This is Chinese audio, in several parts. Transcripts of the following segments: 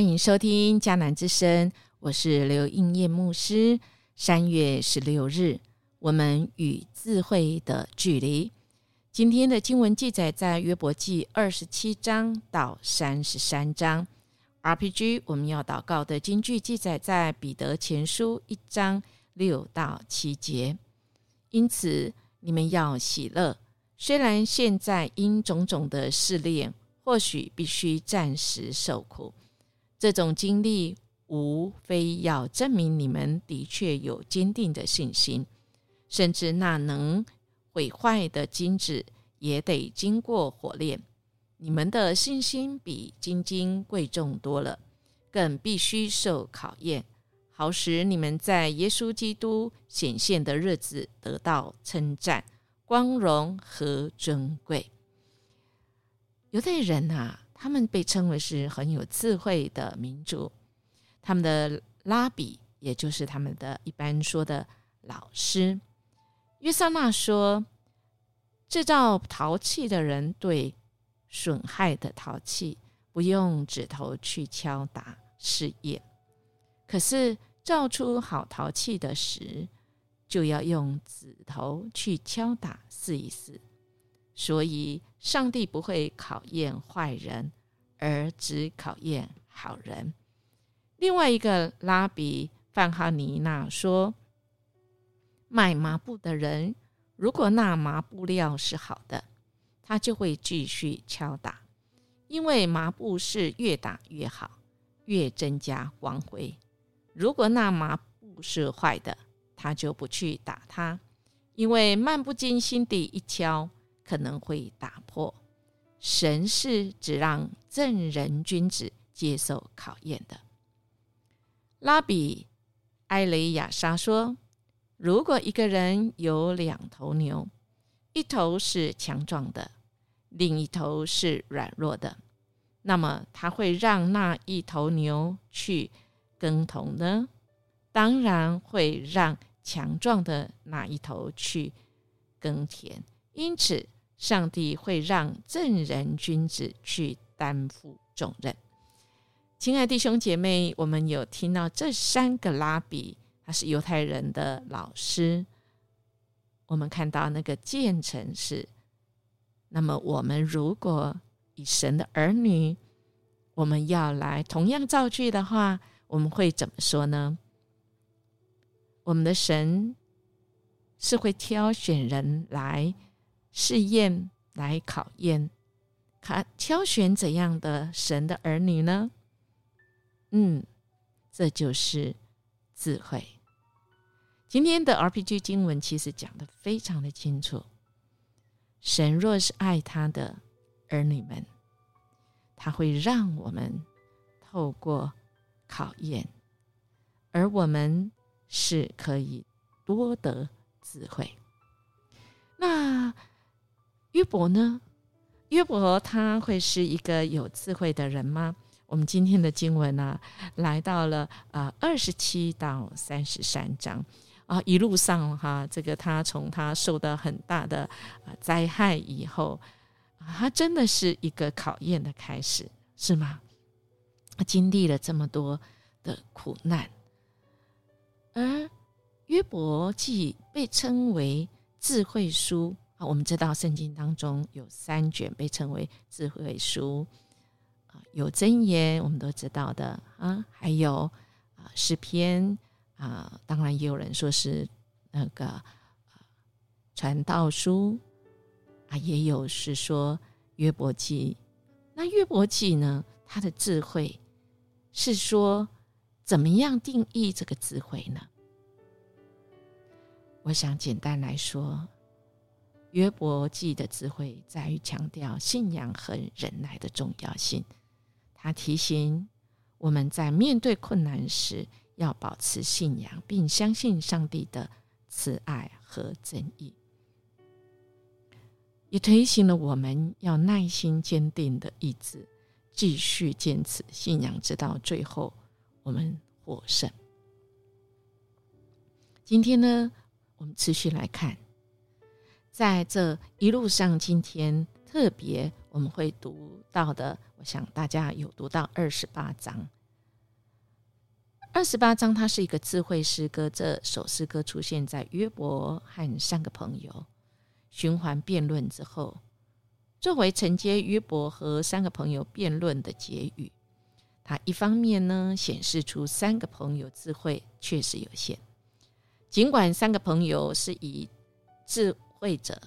欢迎收听迦南之声，我是刘应叶牧师。三月十六日，我们与智慧的距离。今天的经文记载在约伯记二十七章到三十三章。RPG 我们要祷告的经句记载在彼得前书一章六到七节。因此，你们要喜乐，虽然现在因种种的试炼。或许必须暂时受苦，这种经历无非要证明你们的确有坚定的信心，甚至那能毁坏的金子也得经过火炼。你们的信心比金金贵重多了，更必须受考验，好使你们在耶稣基督显现的日子得到称赞、光荣和尊贵。犹太人呐，他们被称为是很有智慧的民族。他们的拉比，也就是他们的一般说的老师，约瑟纳说：“制造陶器的人对损害的陶器不用指头去敲打试验，可是造出好陶器的时，就要用指头去敲打试一试。”所以，上帝不会考验坏人，而只考验好人。另外一个拉比范哈尼娜说：“卖麻布的人，如果那麻布料是好的，他就会继续敲打，因为麻布是越打越好，越增加光辉。如果那麻布是坏的，他就不去打它，因为漫不经心地一敲。”可能会打破。神是只让正人君子接受考验的。拉比埃雷亚莎说：“如果一个人有两头牛，一头是强壮的，另一头是软弱的，那么他会让那一头牛去耕同呢？当然会让强壮的那一头去耕田。因此。”上帝会让正人君子去担负重任。亲爱弟兄姐妹，我们有听到这三个拉比，他是犹太人的老师。我们看到那个建成是，那么我们如果以神的儿女，我们要来同样造句的话，我们会怎么说呢？我们的神是会挑选人来。试验来考验，看挑选怎样的神的儿女呢？嗯，这就是智慧。今天的 RPG 经文其实讲的非常的清楚。神若是爱他的儿女们，他会让我们透过考验，而我们是可以多得智慧。那。约伯呢？约伯他会是一个有智慧的人吗？我们今天的经文呢，来到了啊二十七到三十三章啊，一路上哈，这个他从他受到很大的啊灾害以后，他真的是一个考验的开始，是吗？他经历了这么多的苦难，而约伯记被称为智慧书。我们知道圣经当中有三卷被称为智慧书，啊，有箴言，我们都知道的啊，还有啊诗篇啊，当然也有人说是那个啊传道书啊，也有是说约伯记。那约伯记呢，它的智慧是说怎么样定义这个智慧呢？我想简单来说。约伯记的智慧在于强调信仰和忍耐的重要性。他提醒我们在面对困难时要保持信仰，并相信上帝的慈爱和正义，也提醒了我们要耐心坚定的意志，继续坚持信仰，直到最后我们获胜。今天呢，我们持续来看。在这一路上，今天特别我们会读到的，我想大家有读到二十八章。二十八章它是一个智慧诗歌，这首诗歌出现在约伯和三个朋友循环辩论之后，作为承接约伯和三个朋友辩论的结语。它一方面呢，显示出三个朋友智慧确实有限，尽管三个朋友是以智慧者、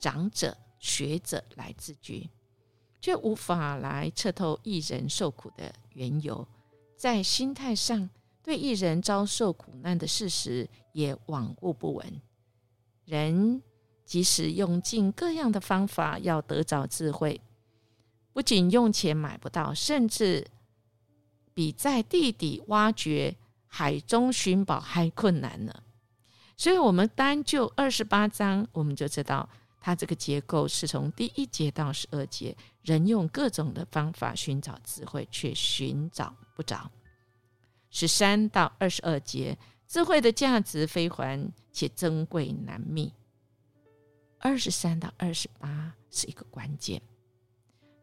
长者、学者来自居。却无法来彻透艺人受苦的缘由，在心态上对艺人遭受苦难的事实也罔顾不闻。人即使用尽各样的方法要得着智慧，不仅用钱买不到，甚至比在地底挖掘、海中寻宝还困难呢。所以，我们单就二十八章，我们就知道。它这个结构是从第一节到十二节，人用各种的方法寻找智慧，却寻找不着。十三到二十二节，智慧的价值非凡且珍贵难觅。二十三到二十八是一个关键，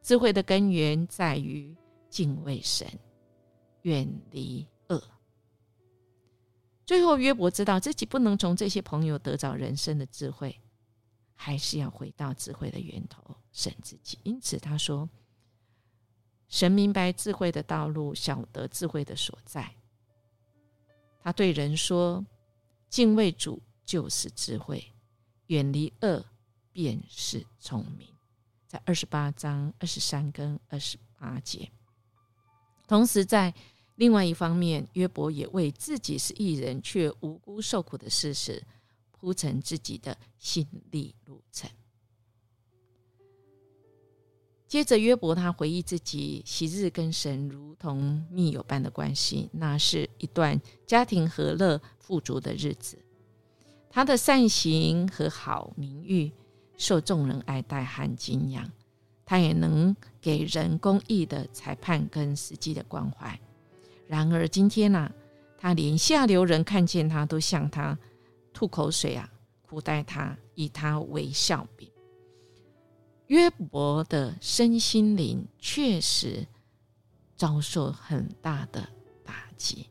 智慧的根源在于敬畏神，远离恶。最后，约伯知道自己不能从这些朋友得着人生的智慧。还是要回到智慧的源头，神自己。因此他说：“神明白智慧的道路，晓得智慧的所在。”他对人说：“敬畏主就是智慧，远离恶便是聪明。”在二十八章二十三跟二十八节。同时，在另外一方面，约伯也为自己是艺人却无辜受苦的事实。铺成自己的心理路程。接着，约伯他回忆自己昔日跟神如同密友般的关系，那是一段家庭和乐、富足的日子。他的善行和好名誉受众人爱戴和敬仰，他也能给人公义的裁判跟实际的关怀。然而，今天呢，他连下流人看见他都向他。吐口水啊！苦待他，以他为笑柄。约伯的身心灵确实遭受很大的打击，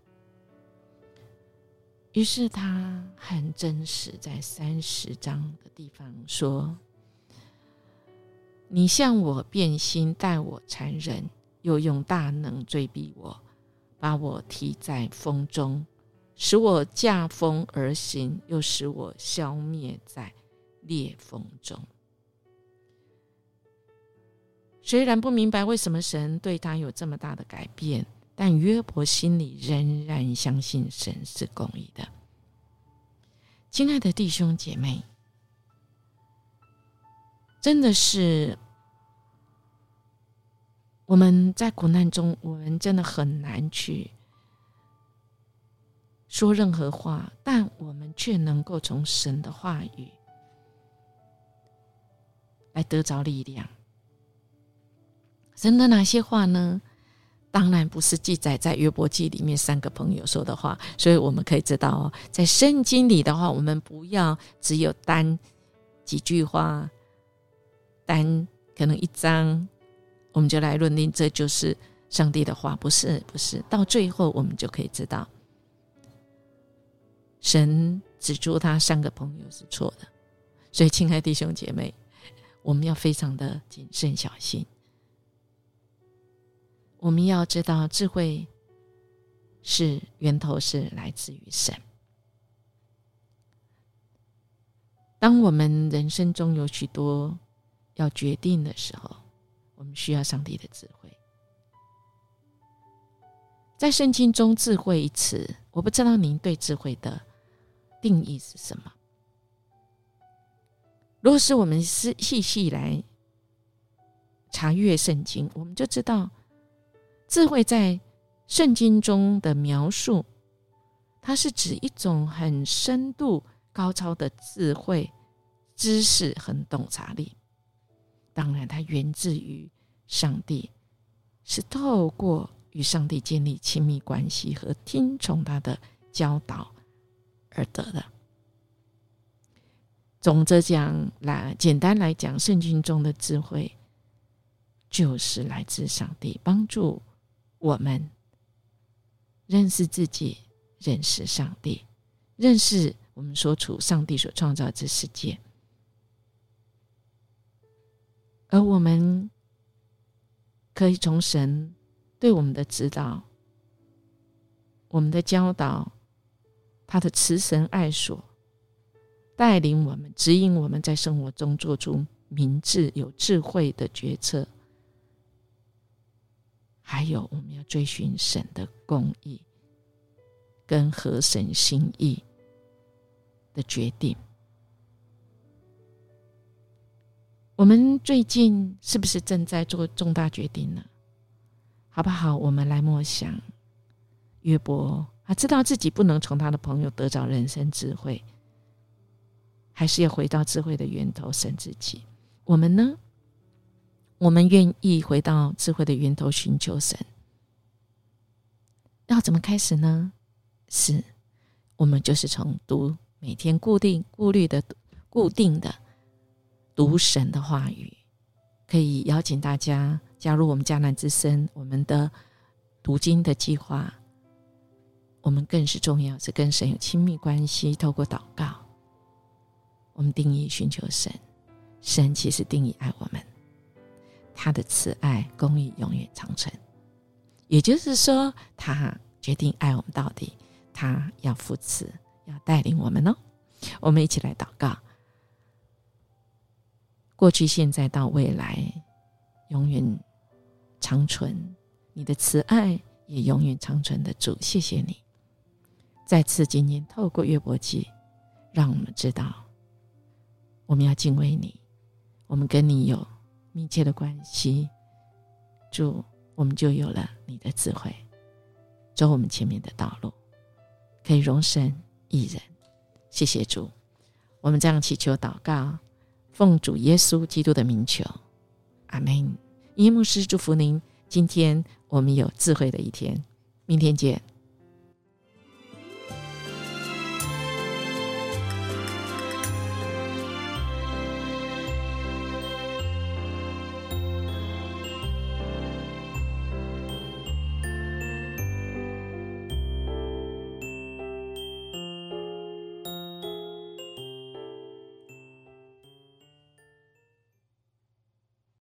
于是他很真实，在三十章的地方说：“你向我变心，待我残忍，又用大能追逼我，把我踢在风中。”使我驾风而行，又使我消灭在裂缝中。虽然不明白为什么神对他有这么大的改变，但约伯心里仍然相信神是公义的。亲爱的弟兄姐妹，真的是我们在苦难中，我们真的很难去。说任何话，但我们却能够从神的话语来得着力量。神的哪些话呢？当然不是记载在约伯记里面三个朋友说的话。所以我们可以知道哦，在圣经里的话，我们不要只有单几句话，单可能一章，我们就来论定这就是上帝的话。不是，不是，到最后我们就可以知道。神指出他三个朋友是错的，所以，亲爱弟兄姐妹，我们要非常的谨慎小心。我们要知道，智慧是源头是来自于神。当我们人生中有许多要决定的时候，我们需要上帝的智慧。在圣经中，“智慧”一词，我不知道您对智慧的。定义是什么？如果是我们是细细来查阅圣经，我们就知道智慧在圣经中的描述，它是指一种很深度、高超的智慧、知识和洞察力。当然，它源自于上帝，是透过与上帝建立亲密关系和听从他的教导。而得的。总之讲来，简单来讲，圣经中的智慧就是来自上帝，帮助我们认识自己，认识上帝，认识我们所处上帝所创造之世界。而我们可以从神对我们的指导、我们的教导、他的慈神爱所，带领我们、指引我们在生活中做出明智、有智慧的决策。还有，我们要追寻神的公义跟合神心意的决定。我们最近是不是正在做重大决定呢？好不好？我们来默想约伯，他知道自己不能从他的朋友得着人生智慧，还是要回到智慧的源头神自己。我们呢？我们愿意回到智慧的源头寻求神，要怎么开始呢？是，我们就是从读每天固定、固律的、固定的。读神的话语，可以邀请大家加入我们迦南之声，我们的读经的计划。我们更是重要，是跟神有亲密关系，透过祷告，我们定义寻求神。神其实定义爱我们，他的慈爱、公义永远长存。也就是说，他决定爱我们到底，他要扶持，要带领我们哦。我们一起来祷告。过去、现在到未来，永远长存。你的慈爱也永远长存的主，谢谢你。再次今天透过约伯记，让我们知道，我们要敬畏你，我们跟你有密切的关系。主，我们就有了你的智慧，走我们前面的道路，可以容身一人。谢谢主，我们这样祈求祷告。奉主耶稣基督的名求，阿门。耶牧师祝福您，今天我们有智慧的一天，明天见。